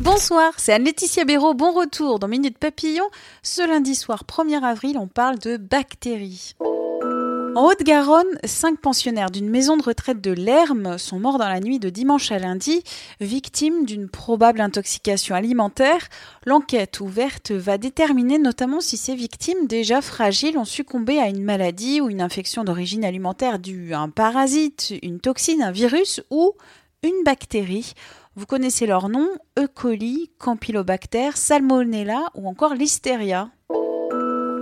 Bonsoir, c'est Anne-Laetitia Béraud. Bon retour dans Minute Papillon. Ce lundi soir 1er avril, on parle de bactéries. En Haute-Garonne, cinq pensionnaires d'une maison de retraite de Lerme sont morts dans la nuit de dimanche à lundi, victimes d'une probable intoxication alimentaire. L'enquête ouverte va déterminer notamment si ces victimes déjà fragiles ont succombé à une maladie ou une infection d'origine alimentaire due à un parasite, une toxine, un virus ou une bactérie. Vous connaissez leurs noms E. coli, Campylobacter, Salmonella ou encore Listeria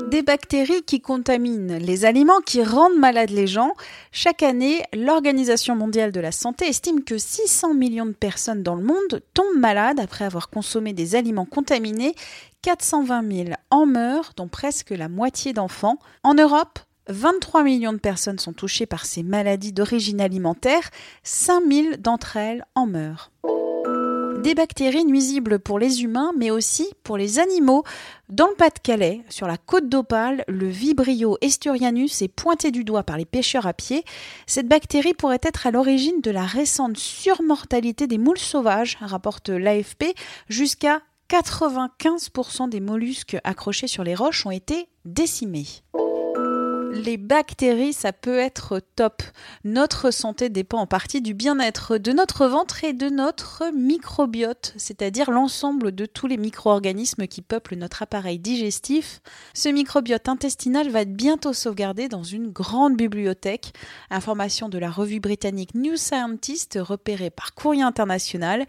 des bactéries qui contaminent les aliments, qui rendent malades les gens. Chaque année, l'Organisation mondiale de la santé estime que 600 millions de personnes dans le monde tombent malades après avoir consommé des aliments contaminés. 420 000 en meurent, dont presque la moitié d'enfants. En Europe, 23 millions de personnes sont touchées par ces maladies d'origine alimentaire, 5 000 d'entre elles en meurent des bactéries nuisibles pour les humains, mais aussi pour les animaux. Dans le Pas-de-Calais, sur la côte d'Opale, le Vibrio esturianus est pointé du doigt par les pêcheurs à pied. Cette bactérie pourrait être à l'origine de la récente surmortalité des moules sauvages, rapporte l'AFP. Jusqu'à 95% des mollusques accrochés sur les roches ont été décimés les bactéries, ça peut être top. Notre santé dépend en partie du bien-être de notre ventre et de notre microbiote, c'est-à-dire l'ensemble de tous les micro-organismes qui peuplent notre appareil digestif. Ce microbiote intestinal va être bientôt sauvegardé dans une grande bibliothèque. Information de la revue britannique New Scientist repérée par Courrier International.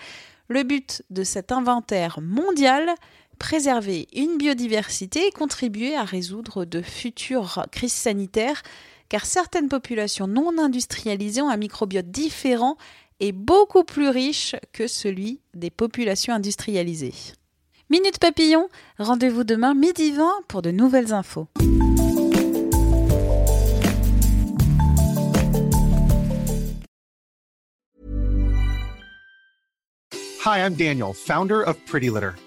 Le but de cet inventaire mondial, préserver une biodiversité et contribuer à résoudre de futures crises sanitaires, car certaines populations non industrialisées ont un microbiote différent et beaucoup plus riche que celui des populations industrialisées. Minute Papillon, rendez-vous demain midi 20 pour de nouvelles infos. Hi, I'm Daniel, founder of Pretty Litter.